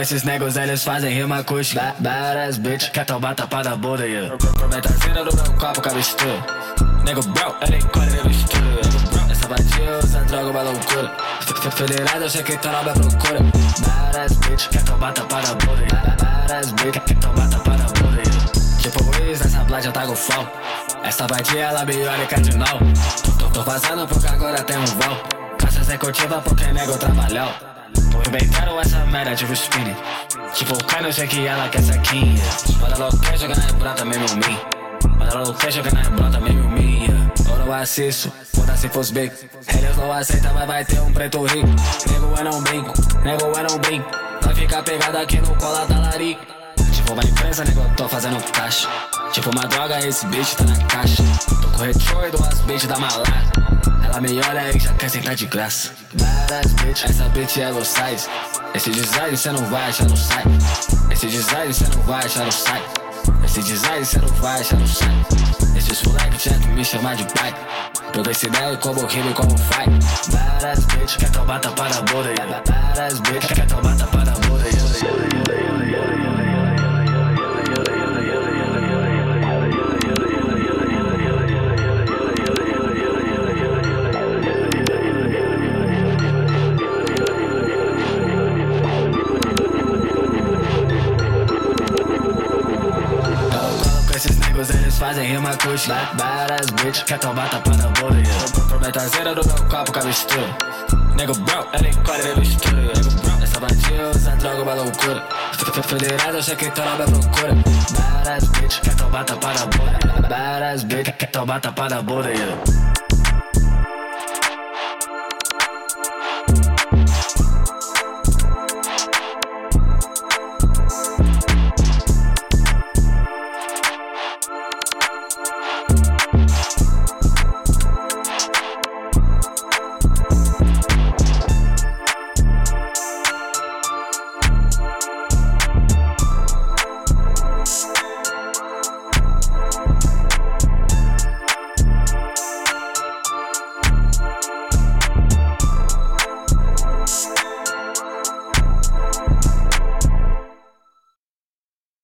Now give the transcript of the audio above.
esses negros, eles fazem rima acústica. Badass bitch, quer tomar tapada bunda, yeah. Aproveita a cena do meu copo com a mistura. Nego bro, ele encolhe meu bro, essa batia usa droga, uma loucura. Federado, eu sei que tá na minha procura. Badass bitch, quer tomar tapada bunda, yeah. Badass bitch, quer tomar tapada bunda, yeah. Tipo Wiz, essa blade eu tago fall. Essa batia, ela me olha cardinal. Tô, tô, tô vazando porque agora tem um val. Caixa executiva porque nego trabalhou. Tô inventando essa merda tipo spinning. Tipo, o cara, sei que ela quer saquinha. Manda ela quer jogar na brota, mesmo mim. Manda ela quer jogar na brota, mesmo minha. Eu não assisto, foda-se fosse bem. Eles não aceitam, mas vai ter um preto rico. Nego eu não brinco, nego eu não brinco. Vai ficar pegado aqui no cola da larica. Tipo uma empresa, nego, tô fazendo caixa. Tipo uma droga, esse bicho tá na caixa. Tô com retrô e duas bitch da malada. Ela me olha e já quer sentar de graça. Badass bitch, essa bitch é no size. Esse design cê não vai achar no site. Esse design cê não vai achar no site. Esse design cê não vai achar no site. Esses moleque tinha que me chamar de pai. Toda essa ideia como rima e como fight. Badass bitch, quer tomar tapa na bunda. Badass bitch, quer tomar tapa fazem rima acústica Badass bitch, quer tomar tapa na bunda yeah. Aproveita a cera do meu copo com a mistura. Nego bro, ela encolhe minha mistura. Nego bro, essa batia usa droga, uma loucura. Federado, eu sei que tá na minha procura Badass bitch, quer tomar tapa na bunda Badass bitch, quer tomar tapa na yeah.